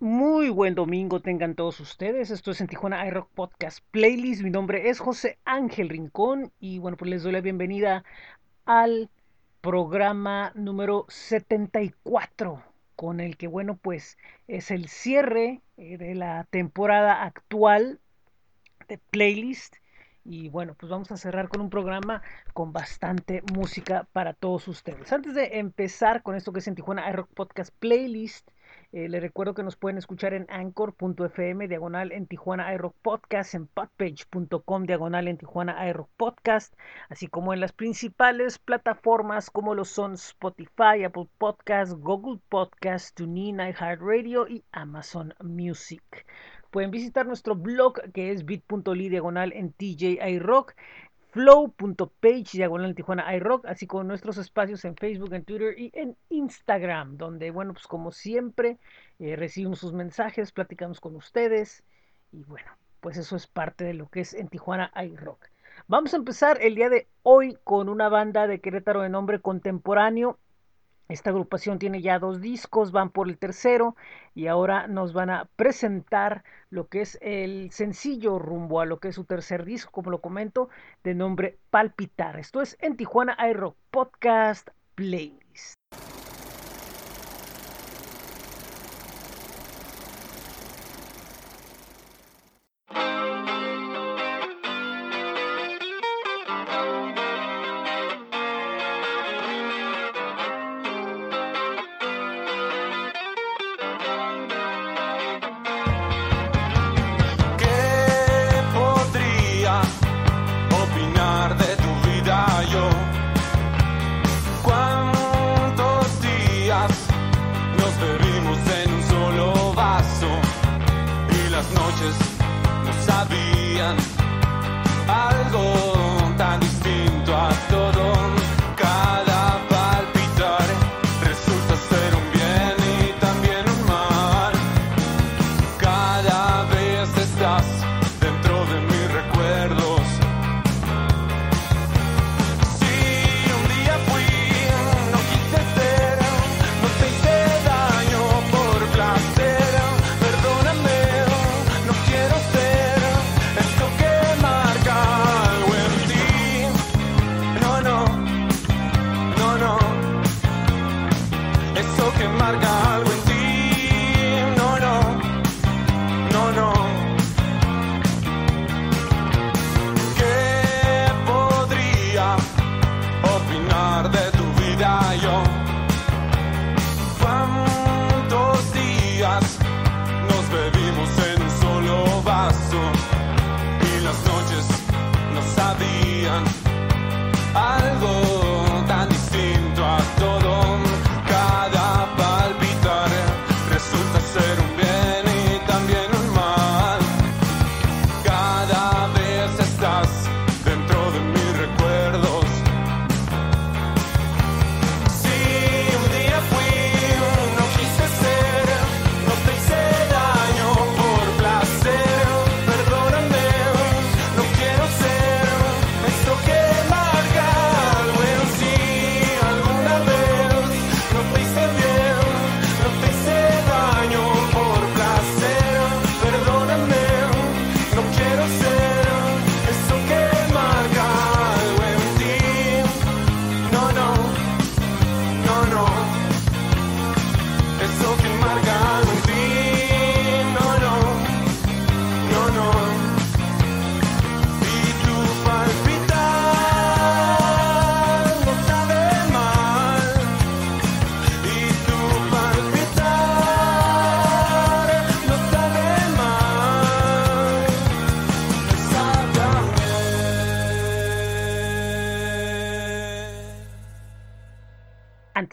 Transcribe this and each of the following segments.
Muy buen domingo tengan todos ustedes. Esto es en Tijuana iRock Podcast Playlist. Mi nombre es José Ángel Rincón y bueno, pues les doy la bienvenida al programa número 74 con el que bueno, pues es el cierre eh, de la temporada actual de Playlist. Y bueno, pues vamos a cerrar con un programa con bastante música para todos ustedes. Antes de empezar con esto que es en Tijuana iRock Podcast Playlist, eh, les recuerdo que nos pueden escuchar en anchor.fm, diagonal en Tijuana iRock Podcast, en podpage.com, diagonal en Tijuana iRock Podcast, así como en las principales plataformas como lo son Spotify, Apple Podcast, Google Podcast, TuneIn, iHeartRadio y Amazon Music. Pueden visitar nuestro blog que es bit.ly diagonal en TJ iRock flow.page diagonal Tijuana iRock, así como nuestros espacios en Facebook, en Twitter y en Instagram, donde, bueno, pues como siempre, eh, recibimos sus mensajes, platicamos con ustedes y bueno, pues eso es parte de lo que es en Tijuana iRock. Vamos a empezar el día de hoy con una banda de Querétaro de nombre contemporáneo esta agrupación tiene ya dos discos, van por el tercero y ahora nos van a presentar lo que es el sencillo rumbo a lo que es su tercer disco, como lo comento, de nombre Palpitar. Esto es en Tijuana iRock Podcast Playlist.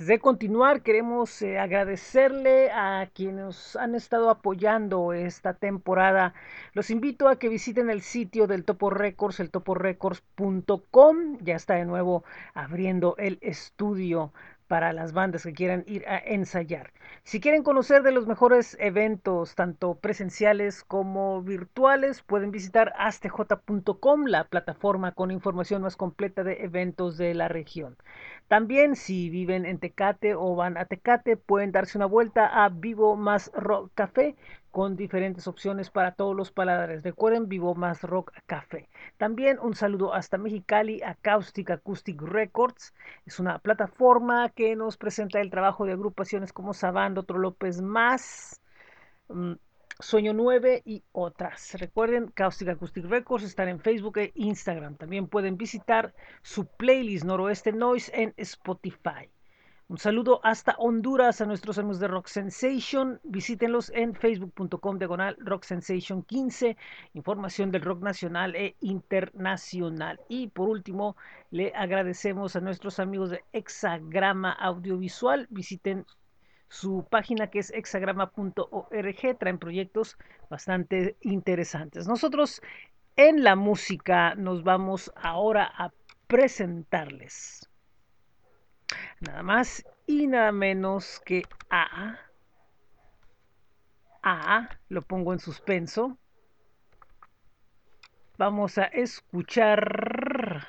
De continuar, queremos eh, agradecerle a quienes han estado apoyando esta temporada. Los invito a que visiten el sitio del Topo Records, el toporecords.com. Ya está de nuevo abriendo el estudio para las bandas que quieran ir a ensayar. Si quieren conocer de los mejores eventos, tanto presenciales como virtuales, pueden visitar astj.com, la plataforma con información más completa de eventos de la región. También si viven en Tecate o van a Tecate, pueden darse una vuelta a Vivo Más Rock Café con diferentes opciones para todos los paladares. Recuerden Vivo Más Rock Café. También un saludo hasta Mexicali, Acoustic Acoustic Records. Es una plataforma que nos presenta el trabajo de agrupaciones como Sabando, Otro López Más. Sueño 9 y otras. Recuerden, Caustic Acoustic Records están en Facebook e Instagram. También pueden visitar su playlist Noroeste Noise en Spotify. Un saludo hasta Honduras a nuestros amigos de Rock Sensation. Visítenlos en facebook.com diagonal Rock Sensation 15. Información del rock nacional e internacional. Y por último, le agradecemos a nuestros amigos de Hexagrama Audiovisual. Visiten su página que es hexagrama.org. Traen proyectos bastante interesantes. Nosotros en la música nos vamos ahora a presentarles nada más y nada menos que a a lo pongo en suspenso vamos a escuchar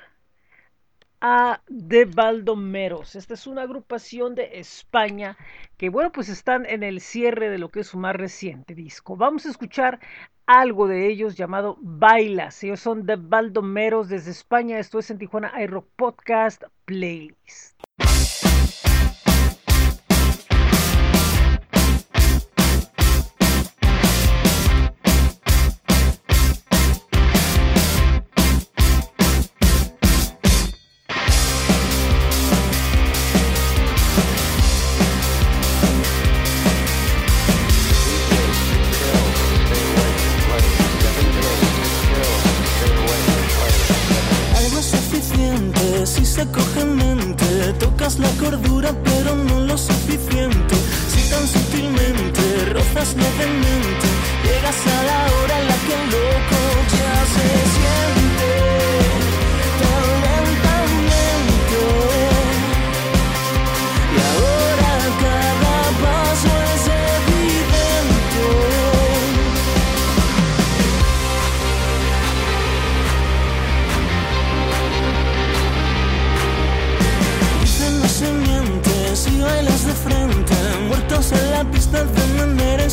a De Baldomeros. Esta es una agrupación de España que, bueno, pues están en el cierre de lo que es su más reciente disco. Vamos a escuchar algo de ellos llamado Bailas. Ellos son De Baldomeros desde España. Esto es en Tijuana iRock Podcast Playlist. muertos en la pista de manera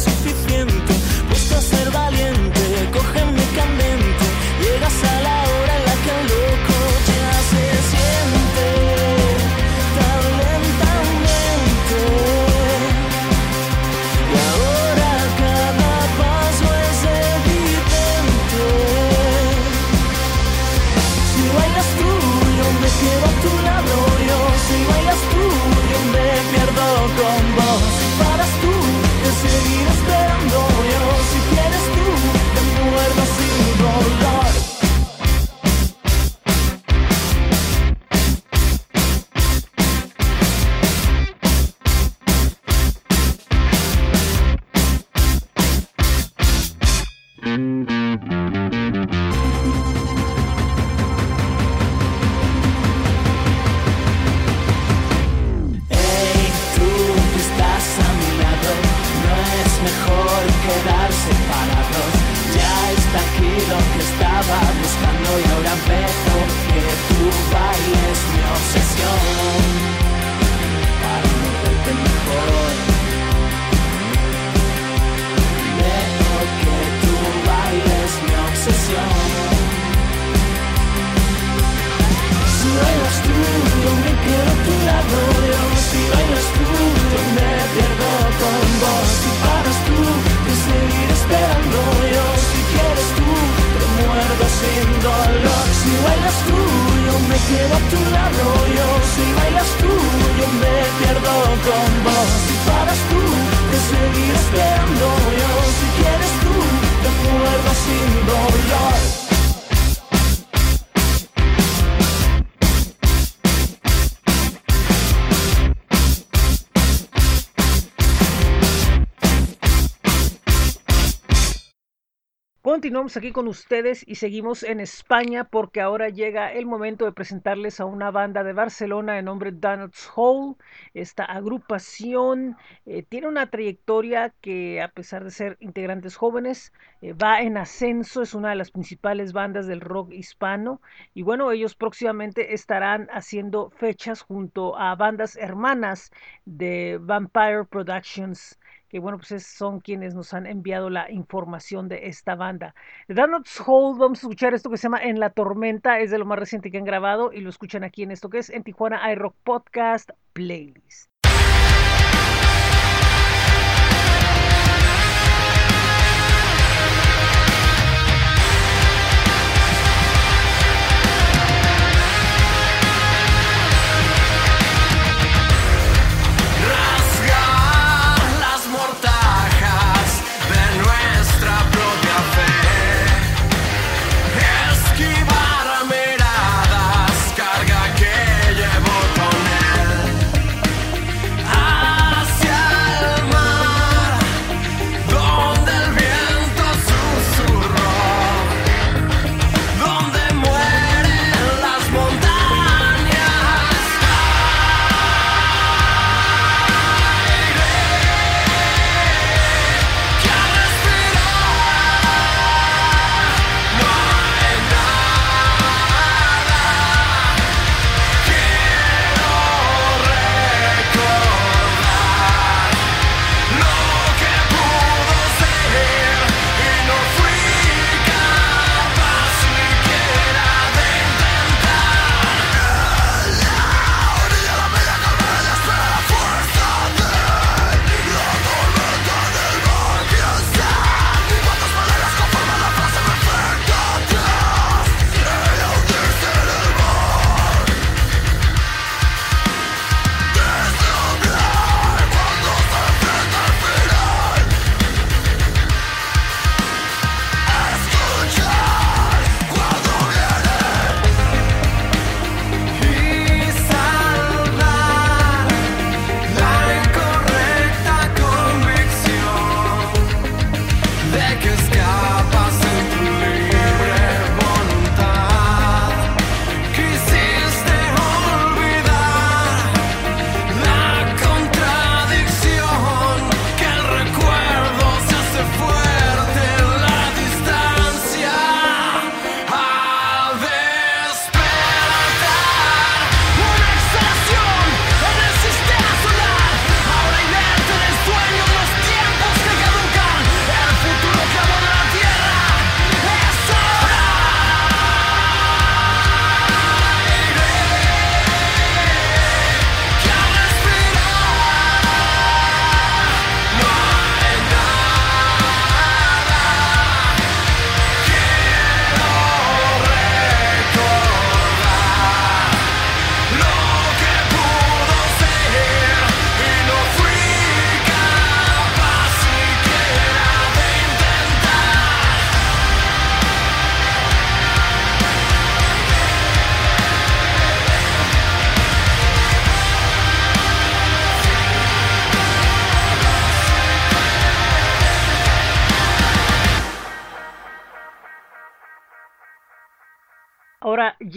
Aquí con ustedes y seguimos en España porque ahora llega el momento de presentarles a una banda de Barcelona de nombre Donuts Hole. Esta agrupación eh, tiene una trayectoria que a pesar de ser integrantes jóvenes eh, va en ascenso, es una de las principales bandas del rock hispano y bueno, ellos próximamente estarán haciendo fechas junto a bandas hermanas de Vampire Productions que bueno, pues son quienes nos han enviado la información de esta banda. The Hold, vamos a escuchar esto que se llama En la Tormenta, es de lo más reciente que han grabado y lo escuchan aquí en esto que es en Tijuana iRock Podcast Playlist.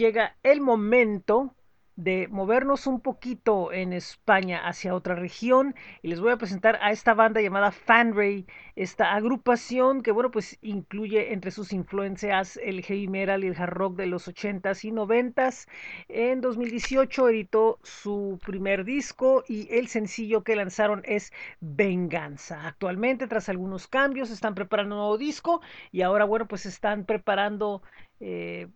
Llega el momento de movernos un poquito en España hacia otra región y les voy a presentar a esta banda llamada Fanray, esta agrupación que bueno pues incluye entre sus influencias el heavy metal y el hard rock de los 80s y 90s. En 2018 editó su primer disco y el sencillo que lanzaron es Venganza. Actualmente tras algunos cambios están preparando un nuevo disco y ahora bueno pues están preparando eh,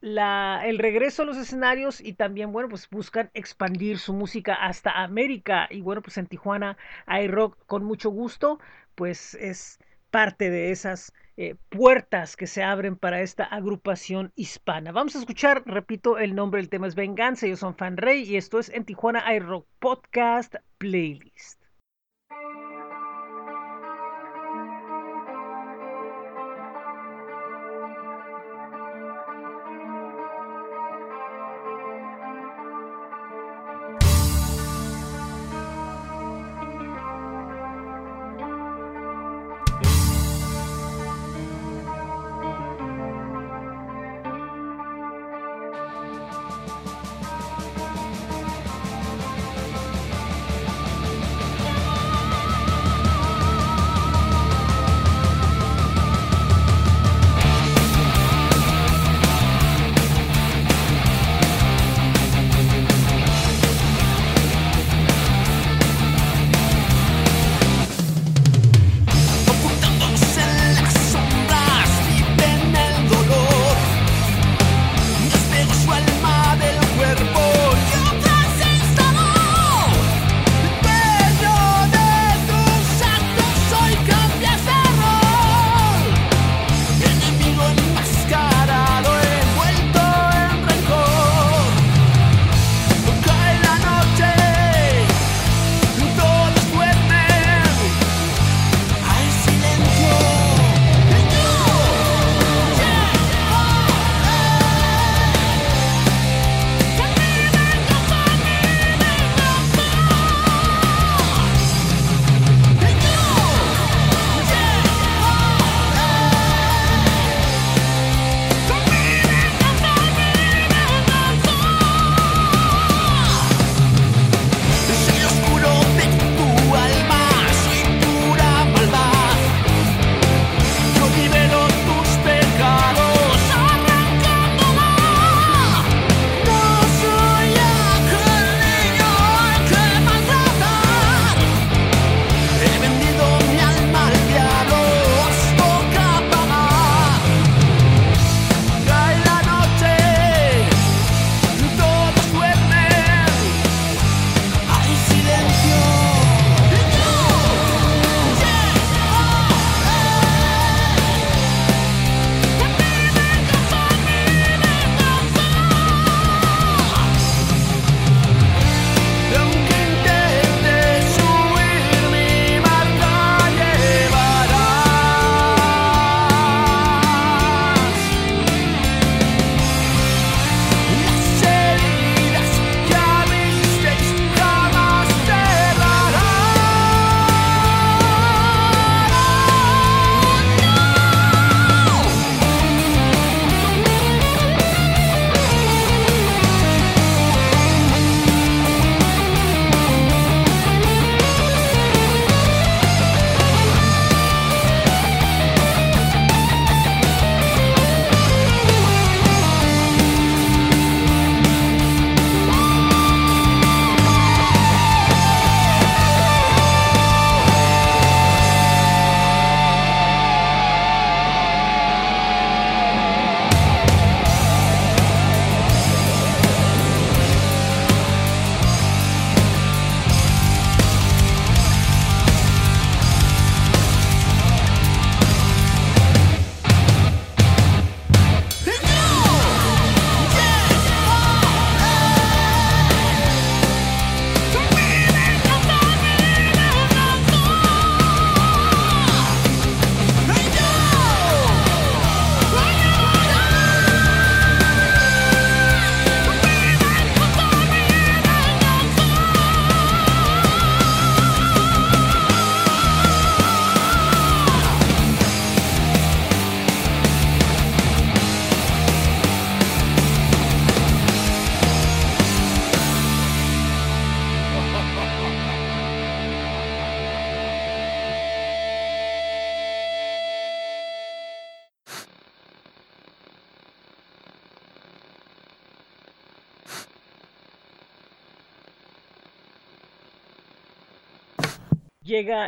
la, el regreso a los escenarios y también, bueno, pues buscan expandir su música hasta América. Y bueno, pues en Tijuana hay rock con mucho gusto, pues es parte de esas eh, puertas que se abren para esta agrupación hispana. Vamos a escuchar, repito, el nombre del tema es Venganza, ellos son Fan Rey y esto es en Tijuana hay rock podcast playlist.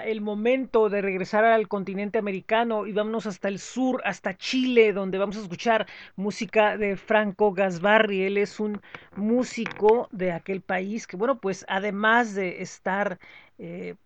El momento de regresar al continente americano y vámonos hasta el sur, hasta Chile, donde vamos a escuchar música de Franco Gasbarri. Él es un músico de aquel país que, bueno, pues además de estar eh,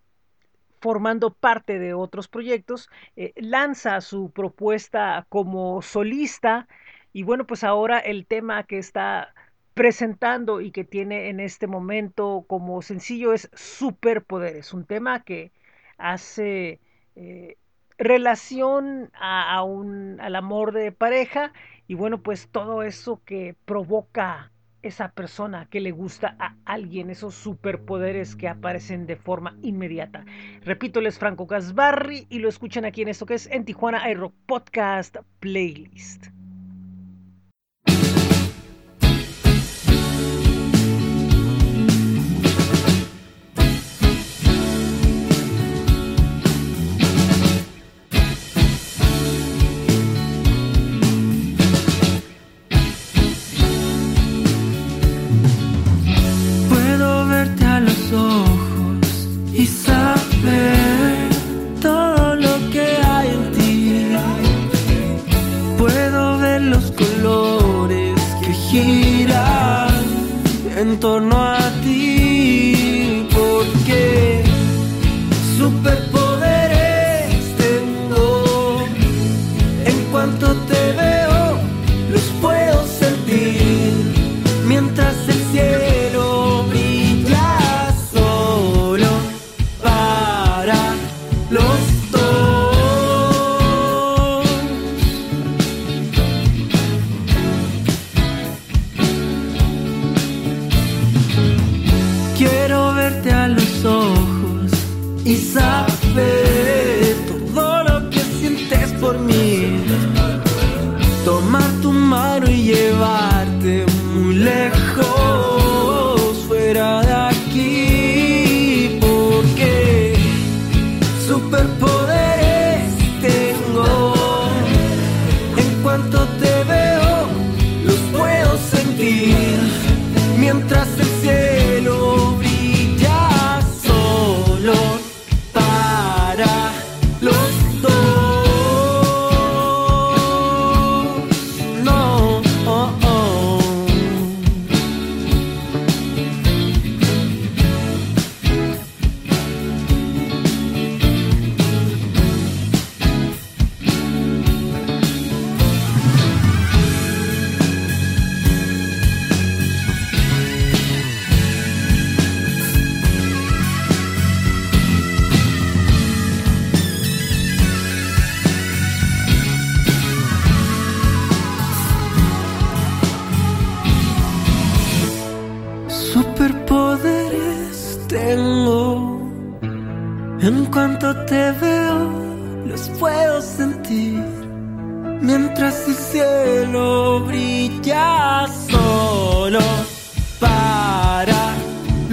formando parte de otros proyectos, eh, lanza su propuesta como solista y bueno, pues ahora el tema que está presentando y que tiene en este momento como sencillo es Superpoderes, un tema que hace eh, relación a, un, al amor de pareja y bueno, pues todo eso que provoca esa persona que le gusta a alguien, esos superpoderes que aparecen de forma inmediata. Repito, les Franco Gasbarri y lo escuchan aquí en esto que es en Tijuana Aero Podcast Playlist.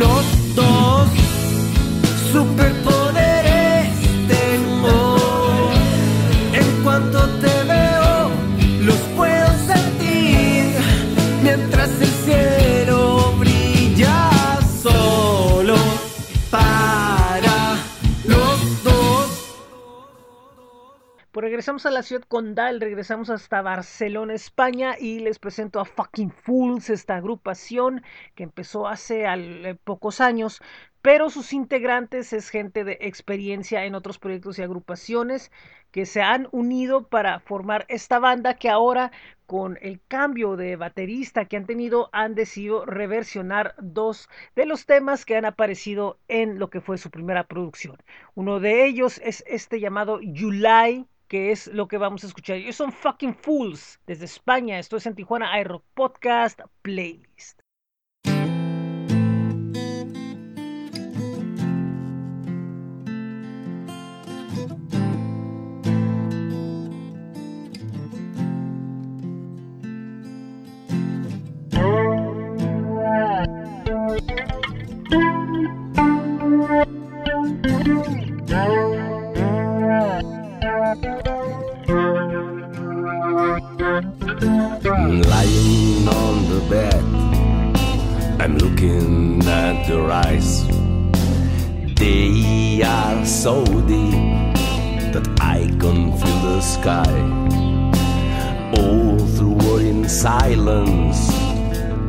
los dos, super regresamos a la ciudad condal, regresamos hasta Barcelona, España y les presento a Fucking Fools, esta agrupación que empezó hace eh, pocos años, pero sus integrantes es gente de experiencia en otros proyectos y agrupaciones que se han unido para formar esta banda que ahora con el cambio de baterista que han tenido han decidido reversionar dos de los temas que han aparecido en lo que fue su primera producción. Uno de ellos es este llamado July que es lo que vamos a escuchar. Ellos son fucking fools desde España. Esto es en Tijuana iRock Podcast Playlist. Lying on the bed, I'm looking at your eyes. They are so deep that I can feel the sky. All through in silence,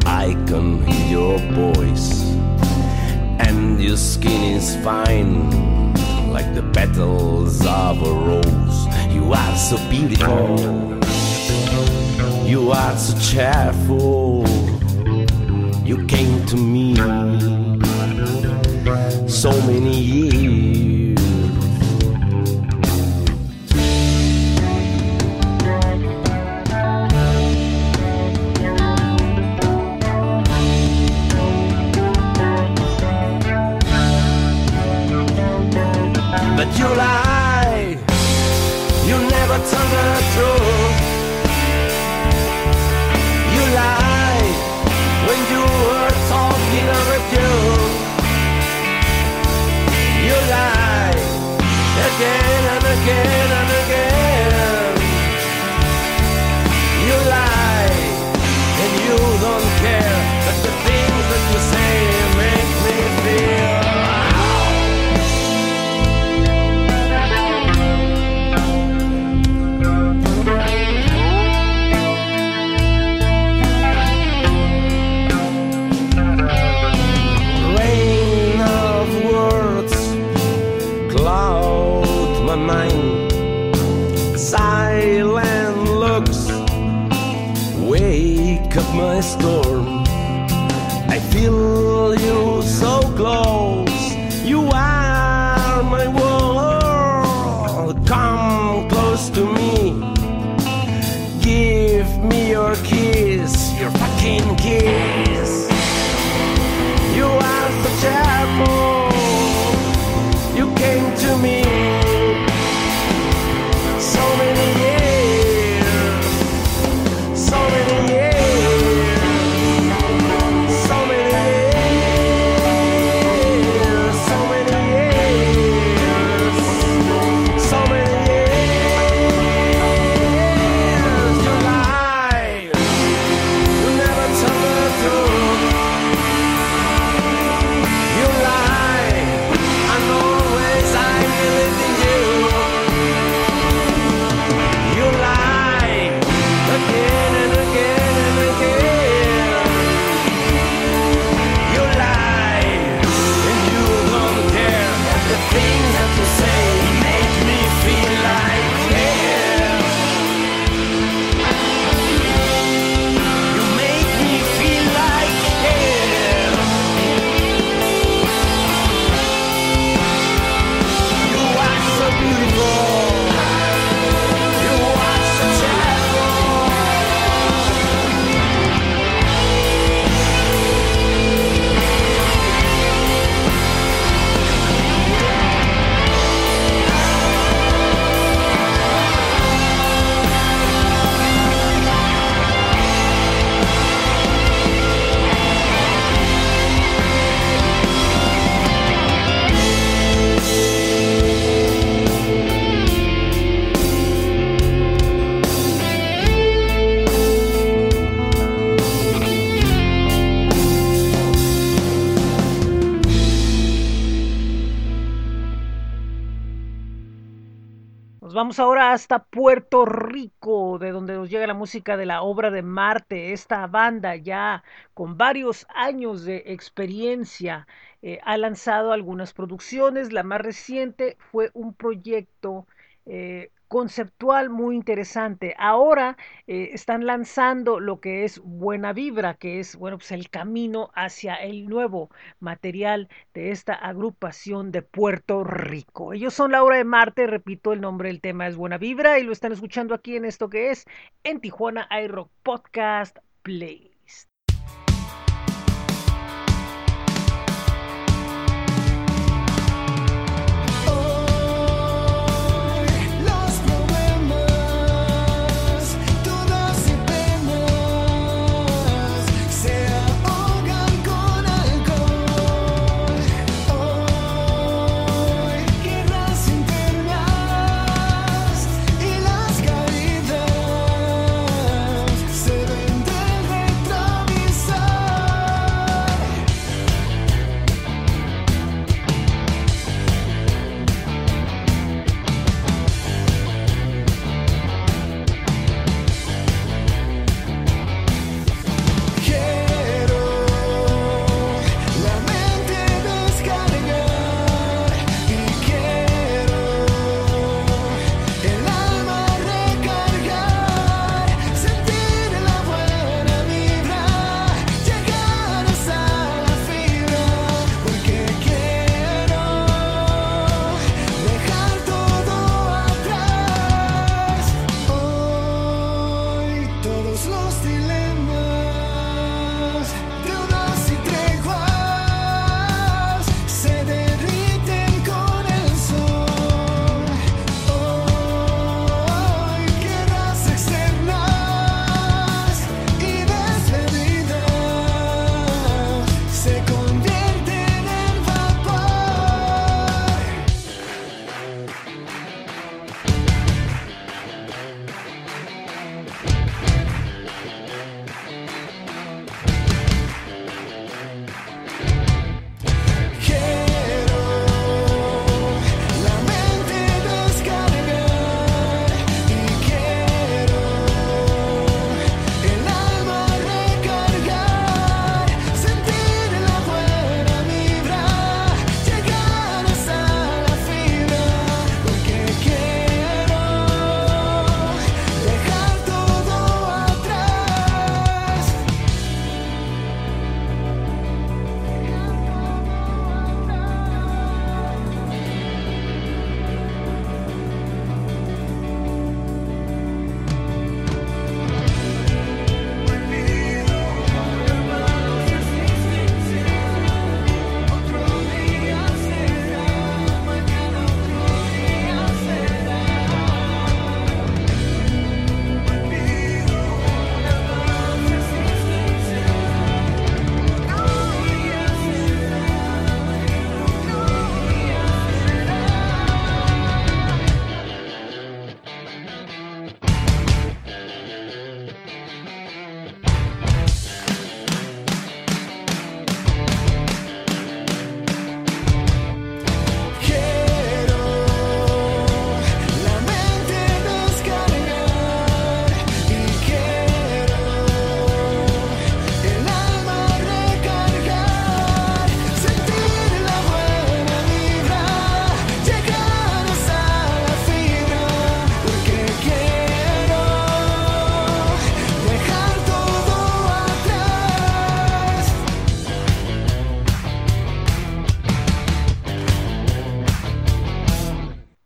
I can hear your voice. And your skin is fine, like the petals of a rose. You are so beautiful, you are so cheerful. You came to me so many years. July. You never turn the truth. Vamos ahora hasta Puerto Rico, de donde nos llega la música de la obra de Marte. Esta banda ya con varios años de experiencia eh, ha lanzado algunas producciones. La más reciente fue un proyecto eh, conceptual muy interesante. Ahora eh, están lanzando lo que es Buena Vibra, que es bueno, pues el camino hacia el nuevo material de esta agrupación de Puerto Rico. Ellos son la obra de Marte, repito, el nombre del tema es Buena Vibra y lo están escuchando aquí en esto que es en Tijuana iRock Podcast Playlist.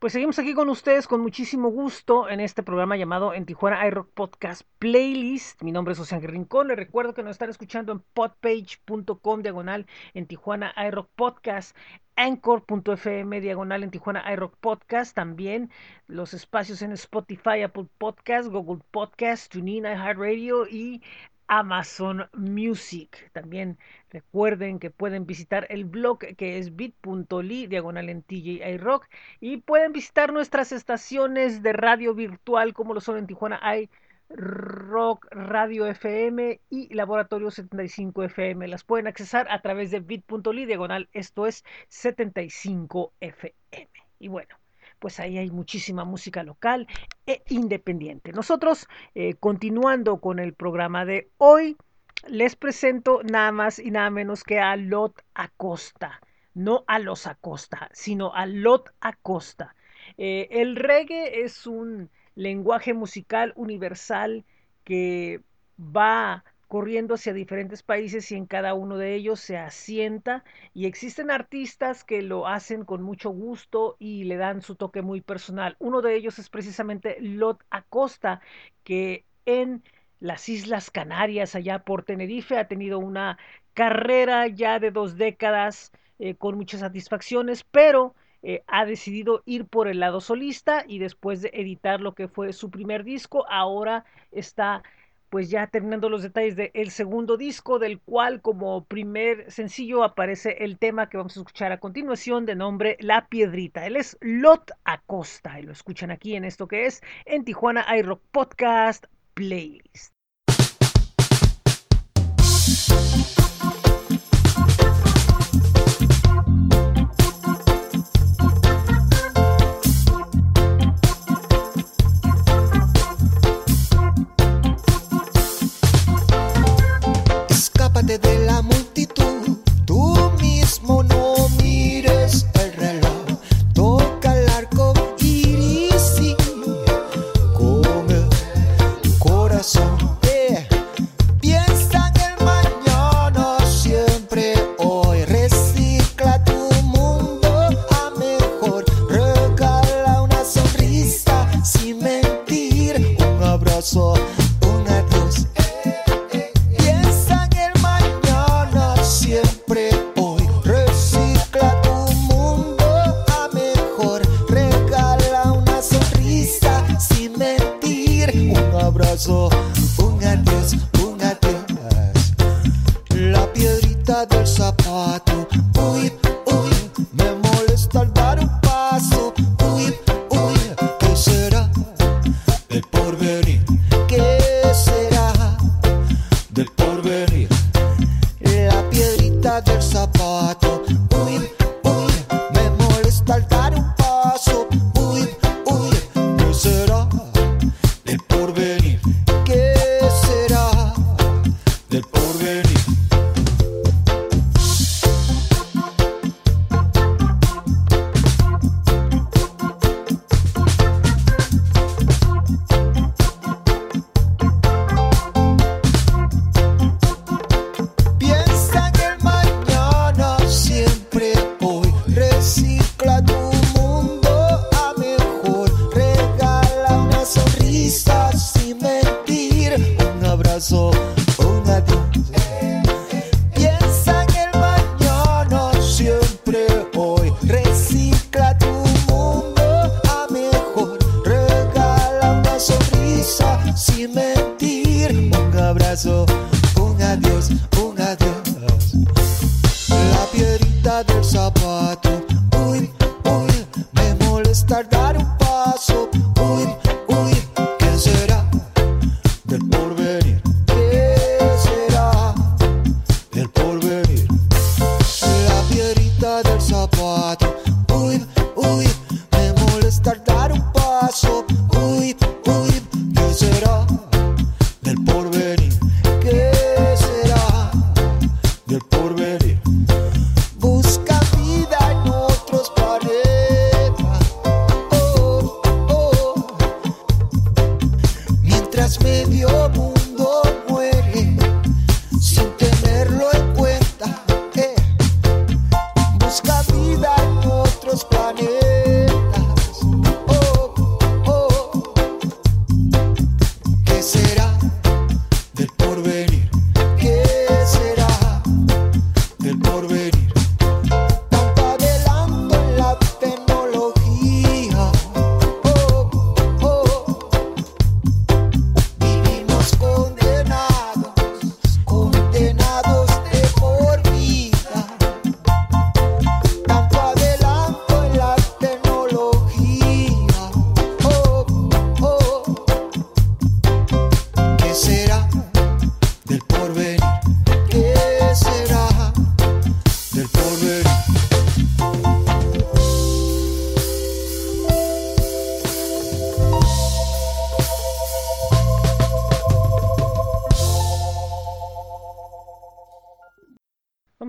Pues seguimos aquí con ustedes con muchísimo gusto en este programa llamado En Tijuana iRock Podcast Playlist. Mi nombre es José Ángel Rincón. Les recuerdo que nos están escuchando en podpage.com diagonal en Tijuana iRock Podcast, anchor.fm diagonal en Tijuana iRock Podcast. También los espacios en Spotify, Apple Podcast, Google Podcast, TuneIn, iHeartRadio y Amazon Music. También recuerden que pueden visitar el blog que es bit.ly diagonal en TJI Rock y pueden visitar nuestras estaciones de radio virtual como lo son en Tijuana hay Rock Radio FM y Laboratorio 75 FM. Las pueden accesar a través de bit.ly diagonal, esto es 75 FM. Y bueno, pues ahí hay muchísima música local e independiente. Nosotros, eh, continuando con el programa de hoy, les presento nada más y nada menos que a Lot Acosta. No a los Acosta, sino a Lot Acosta. Eh, el reggae es un lenguaje musical universal que va corriendo hacia diferentes países y en cada uno de ellos se asienta y existen artistas que lo hacen con mucho gusto y le dan su toque muy personal. Uno de ellos es precisamente Lot Acosta, que en las Islas Canarias, allá por Tenerife, ha tenido una carrera ya de dos décadas eh, con muchas satisfacciones, pero eh, ha decidido ir por el lado solista y después de editar lo que fue su primer disco, ahora está pues ya terminando los detalles del segundo disco, del cual como primer sencillo aparece el tema que vamos a escuchar a continuación de nombre La Piedrita. Él es Lot Acosta y lo escuchan aquí en esto que es en Tijuana iRock Podcast Playlist. Escápate de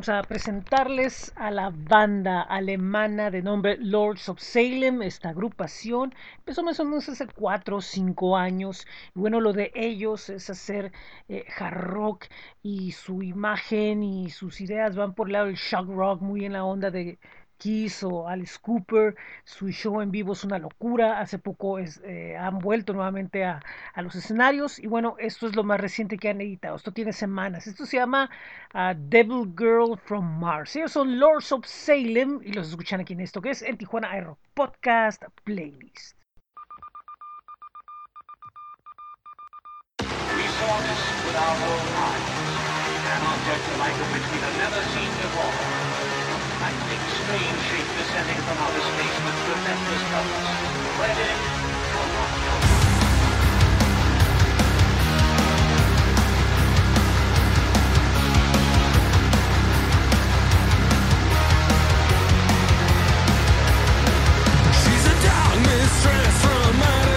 a presentarles a la banda alemana de nombre Lords of Salem, esta agrupación. Empezó más o menos hace 4 o 5 años. Y bueno, lo de ellos es hacer eh, hard rock y su imagen y sus ideas van por el lado del shock rock, muy en la onda de Kiss o Alice Cooper. Su show en vivo es una locura. Hace poco es, eh, han vuelto nuevamente a, a, los escenarios. Y bueno, esto es lo más reciente que han editado. Esto tiene semanas. Esto se llama uh, Devil Girl from Mars. Ellos son Lords of Salem y los escuchan aquí en esto que es el Tijuana Aero Podcast Playlist. With our own eyes, an object like which we never seen before. She's a sheet descending from outer space with tremendous. Ready. Stress from my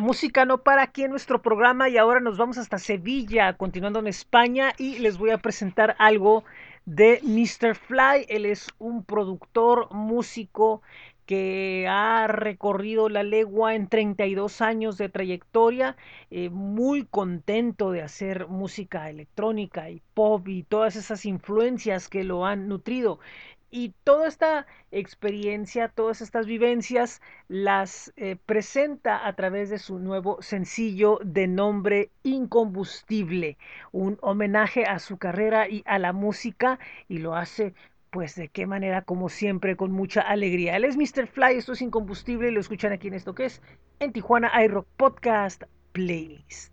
Música no para aquí en nuestro programa y ahora nos vamos hasta Sevilla, continuando en España y les voy a presentar algo de Mr. Fly. Él es un productor, músico que ha recorrido la legua en 32 años de trayectoria, eh, muy contento de hacer música electrónica y pop y todas esas influencias que lo han nutrido. Y toda esta experiencia, todas estas vivencias las eh, presenta a través de su nuevo sencillo de nombre Incombustible, un homenaje a su carrera y a la música y lo hace pues de qué manera, como siempre, con mucha alegría. Él es Mr. Fly, esto es Incombustible y lo escuchan aquí en esto que es en Tijuana iRock Podcast Playlist.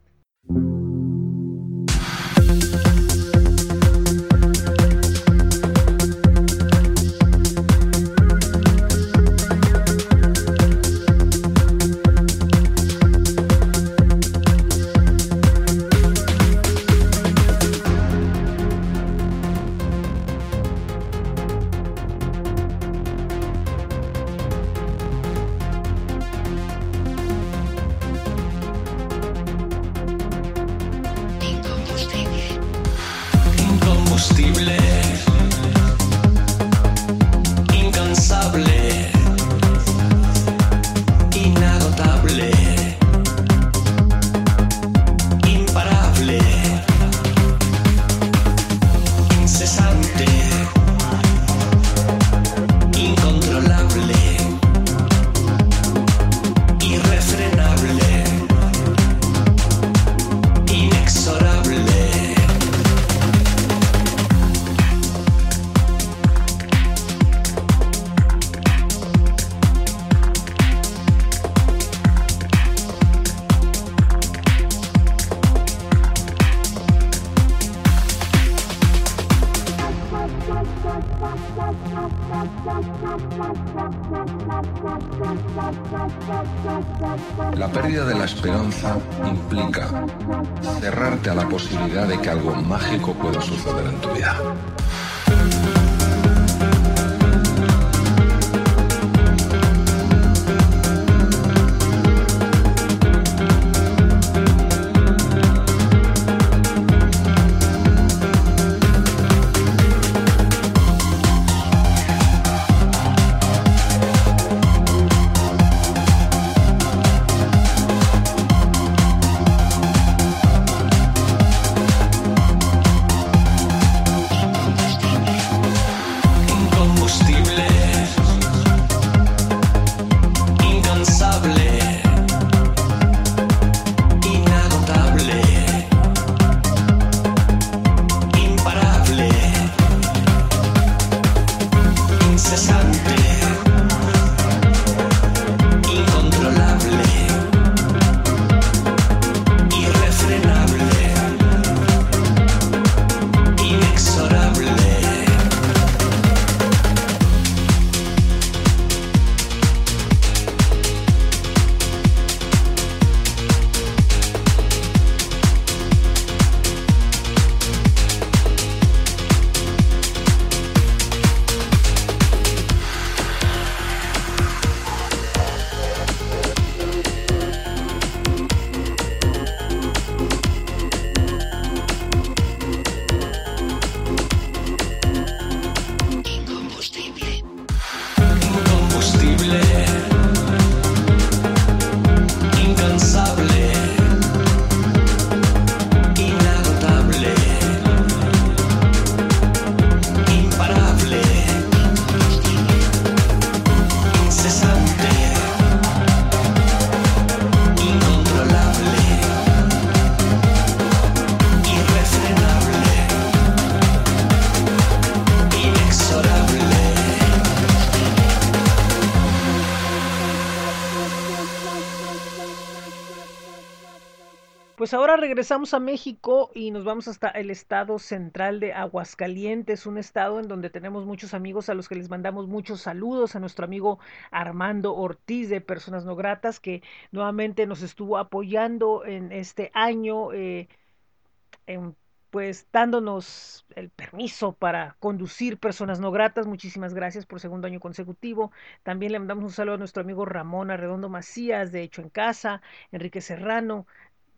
Pues ahora regresamos a México y nos vamos hasta el estado central de Aguascalientes, un estado en donde tenemos muchos amigos a los que les mandamos muchos saludos, a nuestro amigo Armando Ortiz de Personas No Gratas, que nuevamente nos estuvo apoyando en este año, eh, pues dándonos el permiso para conducir Personas No Gratas. Muchísimas gracias por segundo año consecutivo. También le mandamos un saludo a nuestro amigo Ramón Arredondo Macías de Hecho en Casa, Enrique Serrano,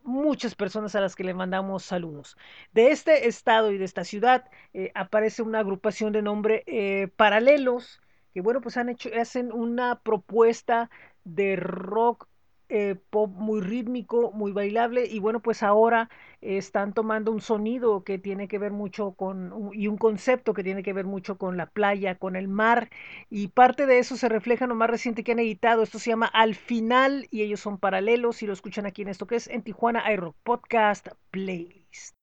muchas personas a las que le mandamos saludos. De este estado y de esta ciudad eh, aparece una agrupación de nombre eh, Paralelos, que bueno, pues han hecho, hacen una propuesta de rock eh, pop muy rítmico, muy bailable, y bueno, pues ahora están tomando un sonido que tiene que ver mucho con, y un concepto que tiene que ver mucho con la playa, con el mar, y parte de eso se refleja en lo más reciente que han editado. Esto se llama Al Final y ellos son paralelos y lo escuchan aquí en esto que es en Tijuana iRock Podcast Playlist.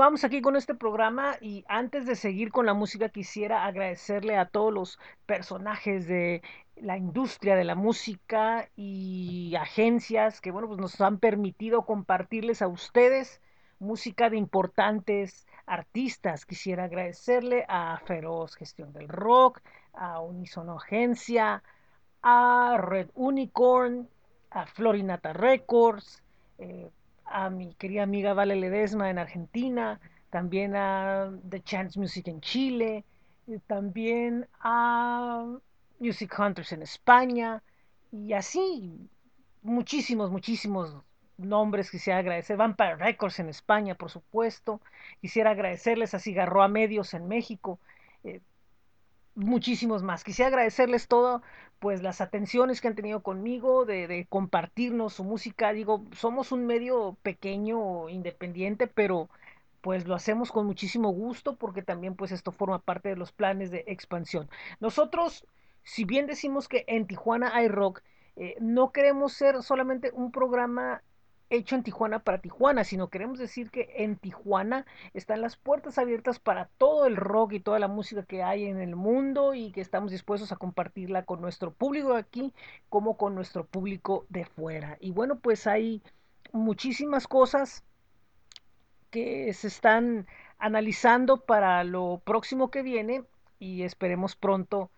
Continuamos aquí con este programa y antes de seguir con la música quisiera agradecerle a todos los personajes de la industria de la música y agencias que bueno pues nos han permitido compartirles a ustedes música de importantes artistas. Quisiera agradecerle a Feroz Gestión del Rock, a Unisono Agencia, a Red Unicorn, a Florinata Records, eh, a mi querida amiga Vale Ledesma en Argentina, también a The Chance Music en Chile, y también a Music Hunters en España, y así muchísimos, muchísimos nombres quisiera agradecer. Vampire Records en España, por supuesto. Quisiera agradecerles a Medios en México. eh, muchísimos más. Quisiera agradecerles todo, pues las atenciones que han tenido conmigo, de, de compartirnos su música. Digo, somos un medio pequeño, independiente, pero pues lo hacemos con muchísimo gusto porque también pues esto forma parte de los planes de expansión. Nosotros, si bien decimos que en Tijuana hay rock, eh, no queremos ser solamente un programa hecho en Tijuana para Tijuana, sino queremos decir que en Tijuana están las puertas abiertas para todo el rock y toda la música que hay en el mundo y que estamos dispuestos a compartirla con nuestro público aquí como con nuestro público de fuera. Y bueno, pues hay muchísimas cosas que se están analizando para lo próximo que viene y esperemos pronto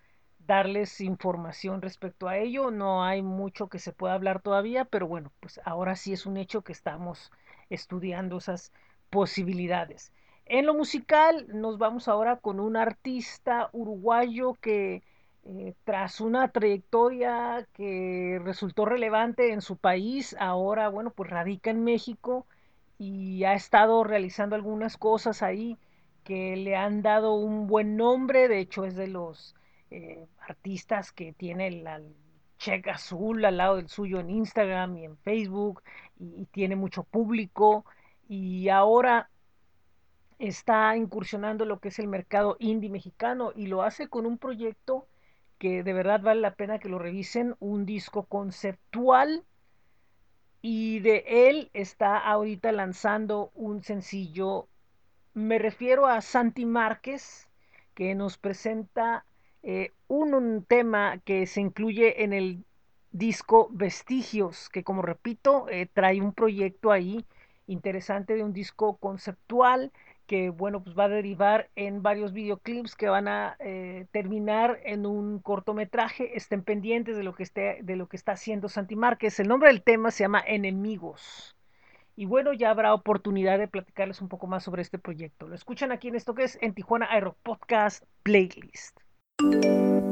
darles información respecto a ello. No hay mucho que se pueda hablar todavía, pero bueno, pues ahora sí es un hecho que estamos estudiando esas posibilidades. En lo musical nos vamos ahora con un artista uruguayo que eh, tras una trayectoria que resultó relevante en su país, ahora bueno, pues radica en México y ha estado realizando algunas cosas ahí que le han dado un buen nombre, de hecho es de los eh, artistas que tiene el, el check azul al lado del suyo en Instagram y en Facebook y, y tiene mucho público y ahora está incursionando lo que es el mercado indie mexicano y lo hace con un proyecto que de verdad vale la pena que lo revisen, un disco conceptual y de él está ahorita lanzando un sencillo. Me refiero a Santi Márquez, que nos presenta eh, un, tema que se incluye en el disco Vestigios, que como repito, eh, trae un proyecto ahí interesante de un disco conceptual que bueno, pues va a derivar en varios videoclips que van a eh, terminar en un cortometraje. Estén pendientes de lo que esté, de lo que está haciendo Santi Márquez. El nombre del tema se llama Enemigos. Y bueno, ya habrá oportunidad de platicarles un poco más sobre este proyecto. Lo escuchan aquí en esto que es en Tijuana Aero Podcast Playlist. Ya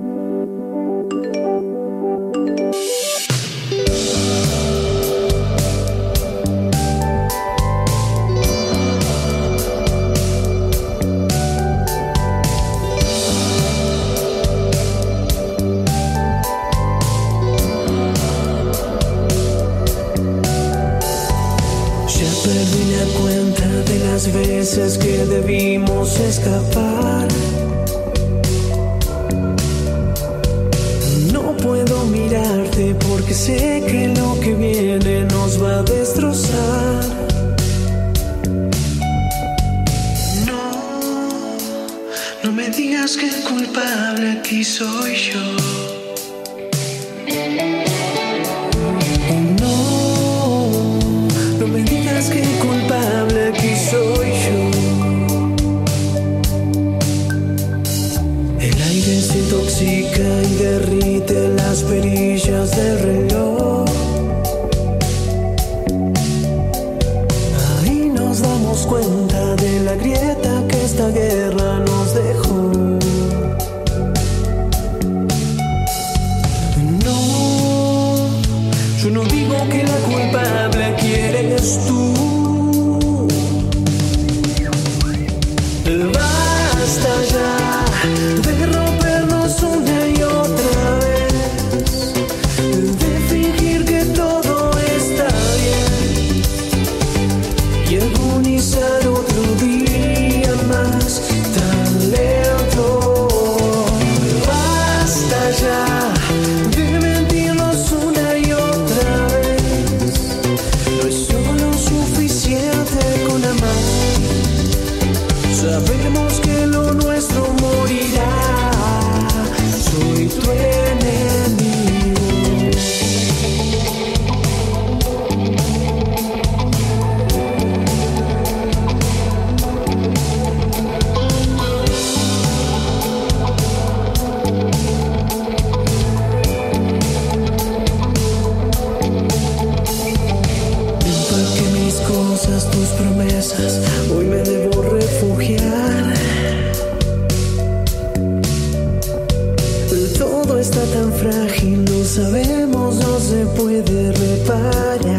puede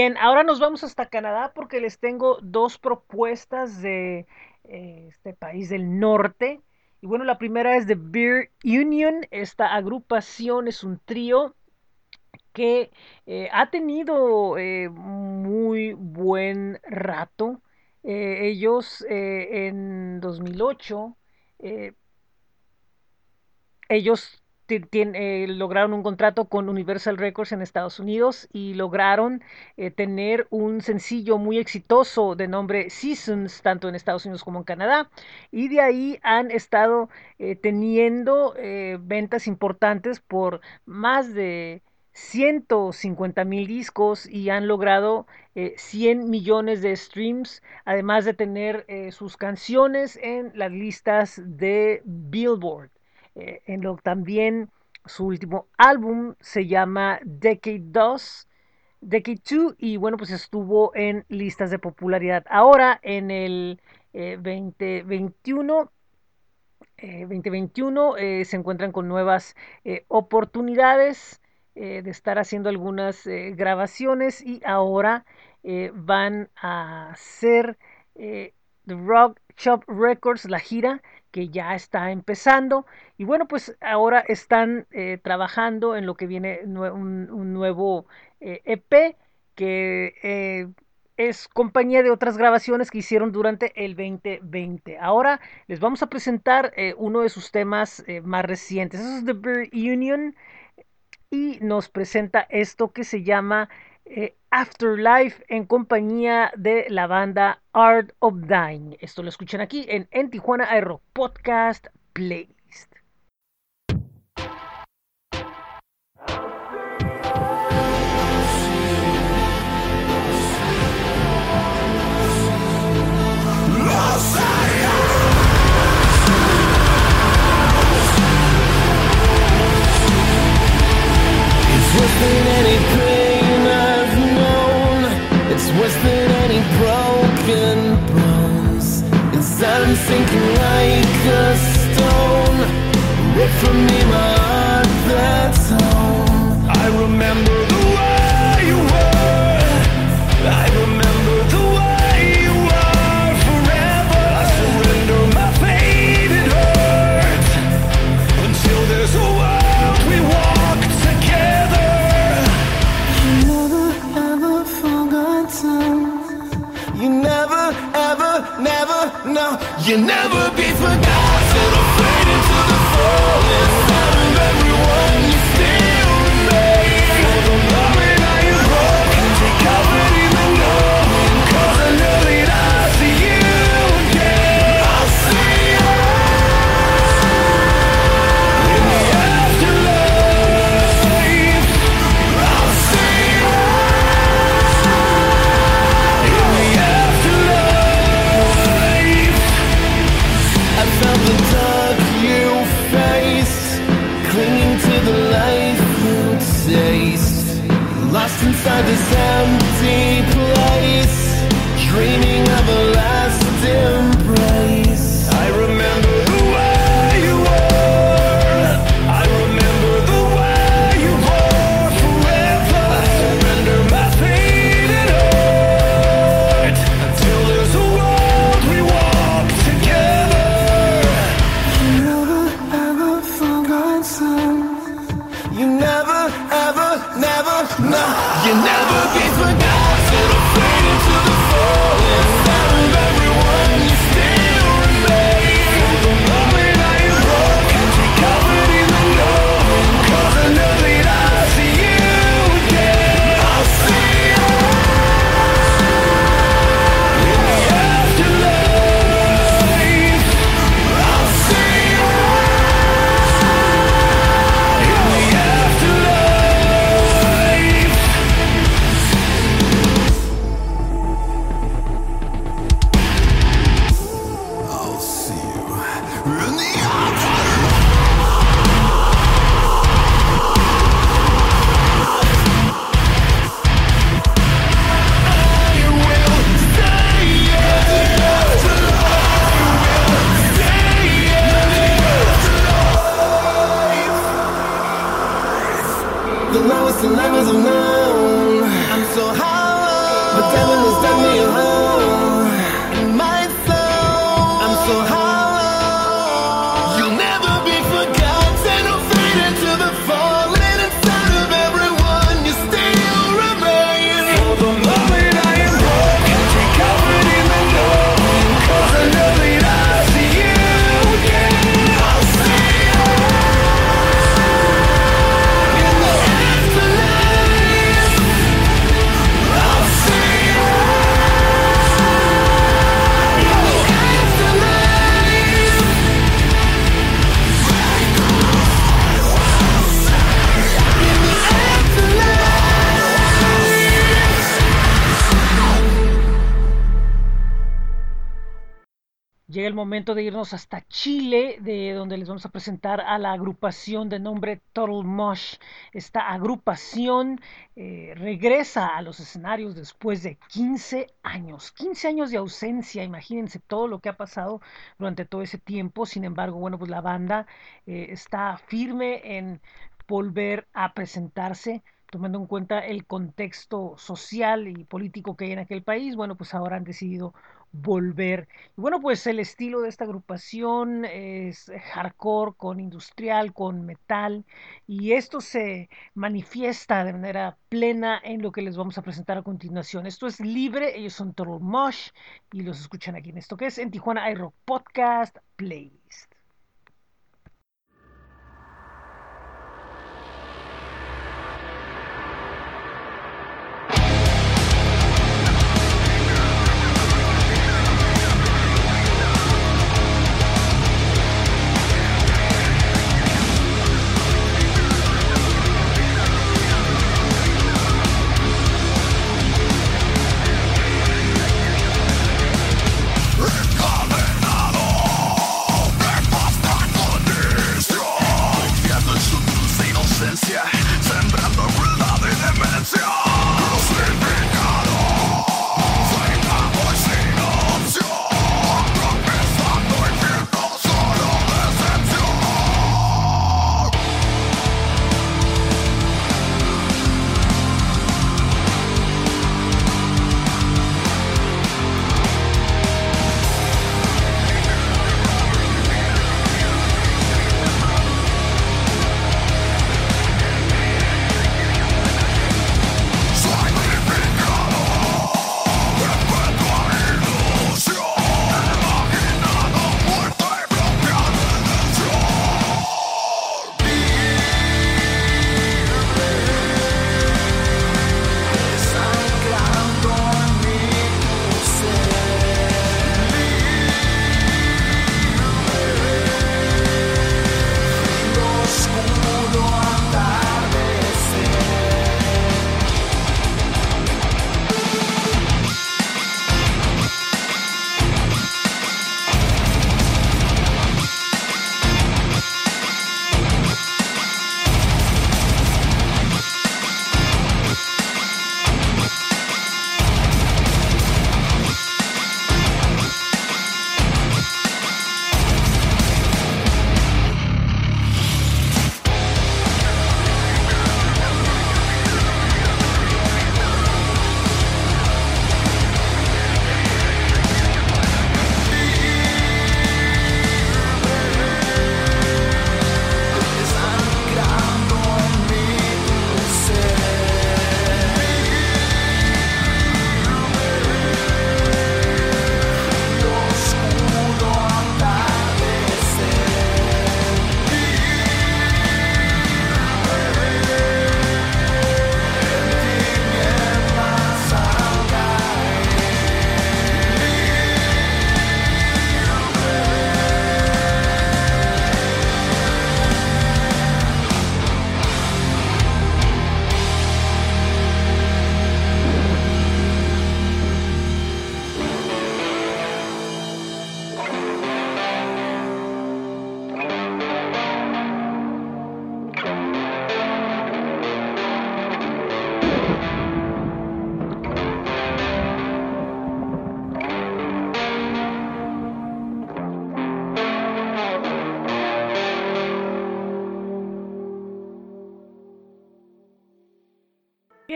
Bien, ahora nos vamos hasta Canadá porque les tengo dos propuestas de eh, este país del norte. Y bueno, la primera es de Beer Union. Esta agrupación es un trío que eh, ha tenido eh, muy buen rato. Ellos en 2008, eh, ellos eh, lograron un contrato con Universal Records en Estados Unidos y lograron eh, tener un sencillo muy exitoso de nombre Seasons, tanto en Estados Unidos como en Canadá. Y de ahí han estado eh, teniendo eh, ventas importantes por más de 150 mil discos y han logrado eh, 100 millones de streams, además de tener eh, sus canciones en las listas de Billboard. Eh, en lo también su último álbum se llama Decade 2, Decade 2 y bueno, pues estuvo en listas de popularidad. Ahora en el eh, 2021 eh, 2021 eh, se encuentran con nuevas oportunidades de estar haciendo algunas grabaciones y ahora van a hacer The Rock Shop Records, la gira que ya está empezando y bueno pues ahora están eh, trabajando en lo que viene un, nuevo eh, EP que eh, es compañía de otras grabaciones que hicieron durante el 2020. Ahora les vamos a presentar uno de sus temas más recientes. Eso es The Beer Union y nos presenta esto que se llama eh, Afterlife en compañía de la banda Art of Dying. Esto lo escuchan aquí en, en Tijuana Aero Podcast Playlist. Like a stone. Rip from me my no, you never be forgotten this empty place, dreaming of a last embrace. De irnos hasta Chile, de donde les vamos a presentar a la agrupación de nombre Total Mosh. Esta agrupación eh, regresa a los escenarios después de 15 años. 15 años de ausencia, imagínense todo lo que ha pasado durante todo ese tiempo. Sin embargo, bueno, pues la banda eh, está firme en volver a presentarse tomando en cuenta el contexto social y político que hay en aquel país, bueno, pues ahora han decidido volver. Y bueno, pues el estilo de esta agrupación es hardcore con industrial, con metal, y esto se manifiesta de manera plena en lo que les vamos a presentar a continuación. Esto es libre, ellos son Total Mosh y los escuchan aquí en esto que es en Tijuana iRock Podcast Playlist.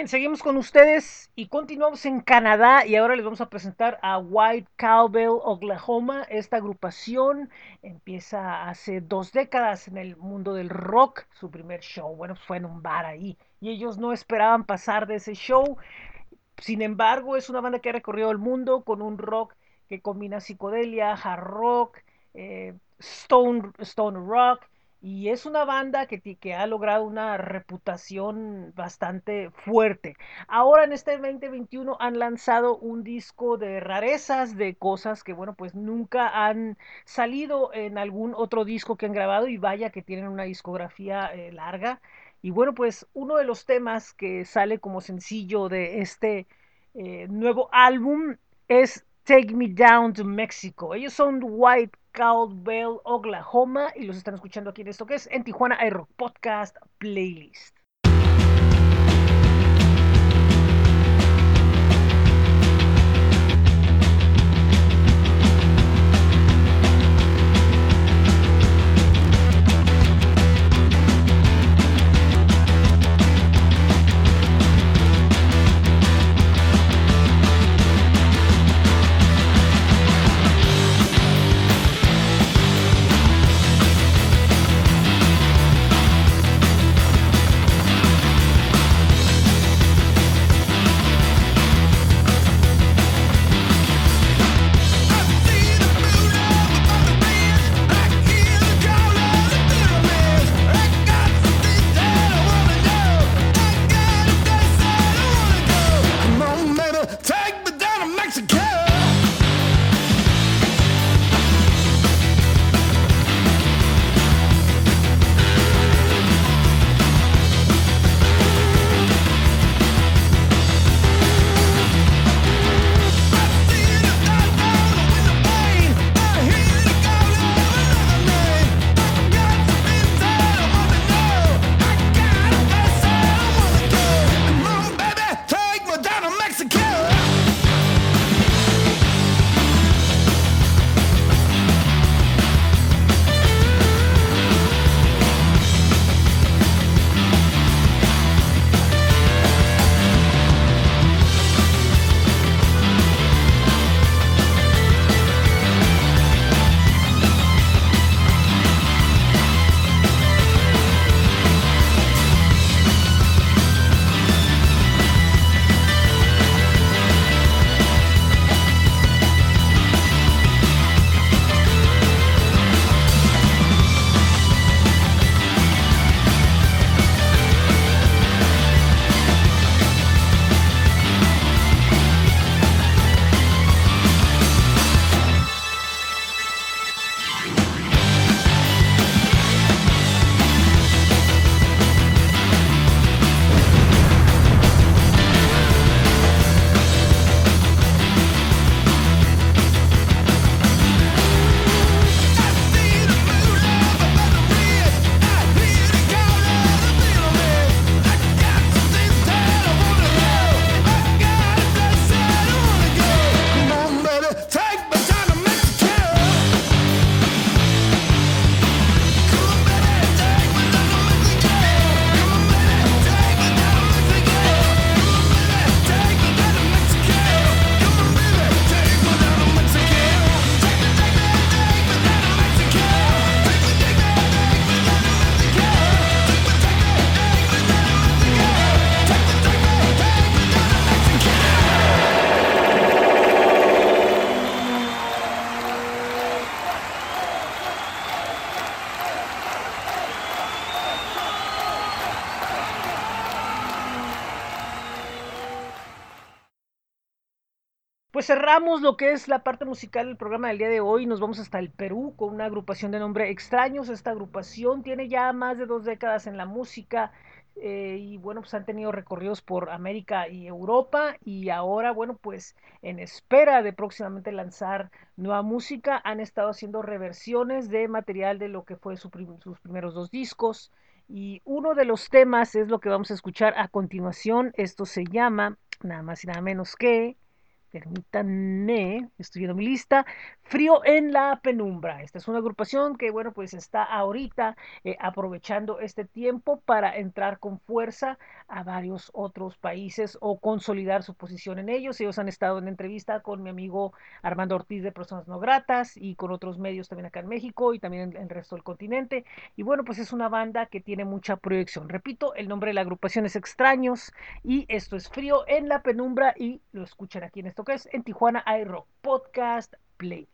Seguimos con ustedes y continuamos en Canadá y ahora les vamos a presentar a White Cowbell, Oklahoma. Esta agrupación empieza hace dos décadas en el mundo del rock. Su primer show, bueno, fue en un bar ahí y ellos no esperaban pasar de ese show. Sin embargo, es una banda que ha recorrido el mundo con un rock que combina psicodelia, hard rock, eh, stone, stone rock y es una banda que, que ha logrado una reputación bastante fuerte. Ahora en este 2021 han lanzado un disco de rarezas, de cosas que, bueno, pues nunca han salido en algún otro disco que han grabado y vaya que tienen una discografía eh, larga. Y bueno, pues uno de los temas que sale como sencillo de este eh, nuevo álbum es Take Me Down to Mexico. Ellos son White Cowbell, Oklahoma, y los están escuchando aquí en esto que es en Tijuana iRock Podcast Playlist. Cerramos lo que es la parte musical del programa del día de hoy. Nos vamos hasta el Perú con una agrupación de nombre Extraños. Esta agrupación tiene ya más de dos décadas en la música eh, y bueno, pues han tenido recorridos por América y Europa y ahora, bueno, pues en espera de próximamente lanzar nueva música, han estado haciendo reversiones de material de lo que fue sus primeros dos discos. Y uno de los temas es lo que vamos a escuchar a continuación. Esto se llama nada más y nada menos que permítanme, estoy viendo mi lista, Frío en la Penumbra. Esta es una agrupación que, bueno, pues está ahorita eh, aprovechando este tiempo para entrar con fuerza a varios otros países o consolidar su posición en ellos. Ellos han estado en entrevista con mi amigo Armando Ortiz de Personas No Gratas y con otros medios también acá en México y también en el resto del continente. Y bueno, pues es una banda que tiene mucha proyección. Repito, el nombre de la agrupación es Extraños y esto es Frío en la Penumbra y lo escuchan aquí en esto que es en Tijuana iRock Podcast Playlist.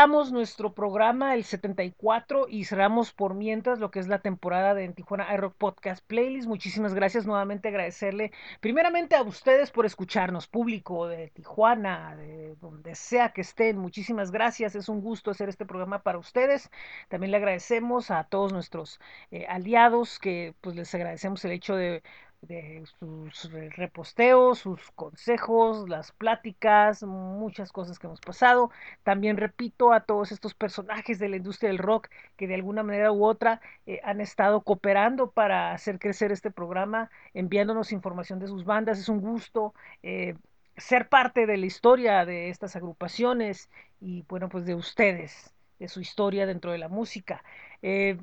cerramos nuestro programa, el 74, y cerramos por mientras lo que es la temporada de Tijuana iRock Podcast Playlist. Muchísimas gracias nuevamente, agradecerle primeramente a ustedes por escucharnos, público de Tijuana, de donde sea que estén. Muchísimas gracias, es un gusto hacer este programa para ustedes. También le agradecemos a todos nuestros eh, aliados, que pues les agradecemos el hecho de de sus re- reposteos, sus consejos, las pláticas, muchas cosas que hemos pasado. También repito a todos estos personajes de la industria del rock que de alguna manera u otra eh, han estado cooperando para hacer crecer este programa, enviándonos información de sus bandas. Es un gusto eh, ser parte de la historia de estas agrupaciones y bueno, pues de ustedes, de su historia dentro de la música. Eh,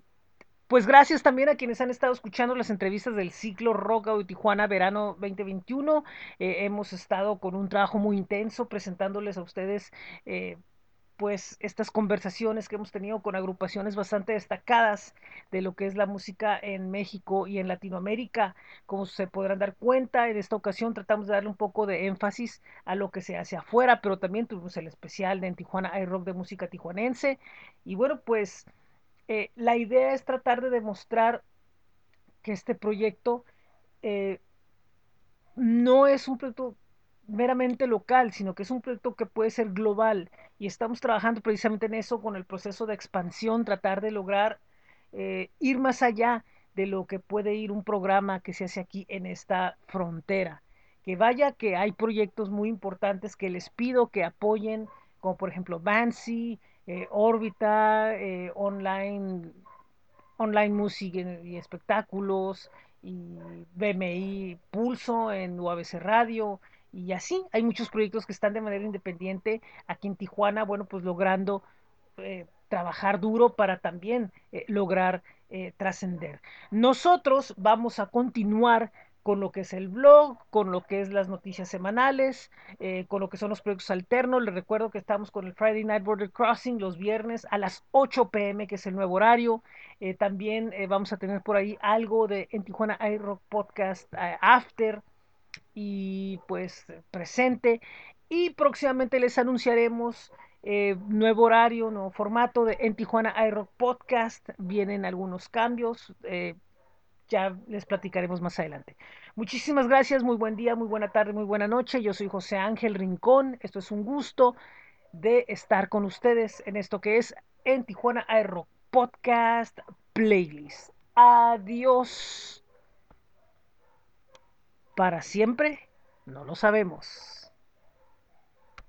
pues gracias también a quienes han estado escuchando las entrevistas del ciclo Rock Audio Tijuana Verano 2021. Eh, hemos estado con un trabajo muy intenso presentándoles a ustedes eh, pues estas conversaciones que hemos tenido con agrupaciones bastante destacadas de lo que es la música en México y en Latinoamérica. Como se podrán dar cuenta, en esta ocasión tratamos de darle un poco de énfasis a lo que se hace afuera, pero también tuvimos el especial de en Tijuana iRock de música tijuanense. Y bueno, pues eh, la idea es tratar de demostrar que este proyecto eh, no es un proyecto meramente local, sino que es un proyecto que puede ser global y estamos trabajando precisamente en eso con el proceso de expansión, tratar de lograr eh, ir más allá de lo que puede ir un programa que se hace aquí en esta frontera. Que vaya que hay proyectos muy importantes que les pido que apoyen como por ejemplo Bansi, eh, Orbita, eh, Online, Online Music y Espectáculos, y BMI Pulso en UABC Radio, y así hay muchos proyectos que están de manera independiente aquí en Tijuana, bueno, pues logrando eh, trabajar duro para también eh, lograr trascender. Nosotros vamos a continuar con lo que es el blog, con lo que es las noticias semanales, eh, con lo que son los proyectos alternos. Les recuerdo que estamos con el Friday Night Border Crossing los viernes a las 8 pm, que es el nuevo horario. Eh, también eh, vamos a tener por ahí algo de en Tijuana iRock Podcast After y pues presente. Y próximamente les anunciaremos nuevo horario, nuevo formato de en Tijuana iRock Podcast. Vienen algunos cambios. Ya les platicaremos más adelante. Muchísimas gracias, muy buen día, muy buena tarde, muy buena noche. Yo soy José Ángel Rincón. Esto es un gusto de estar con ustedes en esto que es en Tijuana iRock Podcast Playlist. Adiós. Para siempre, no lo sabemos.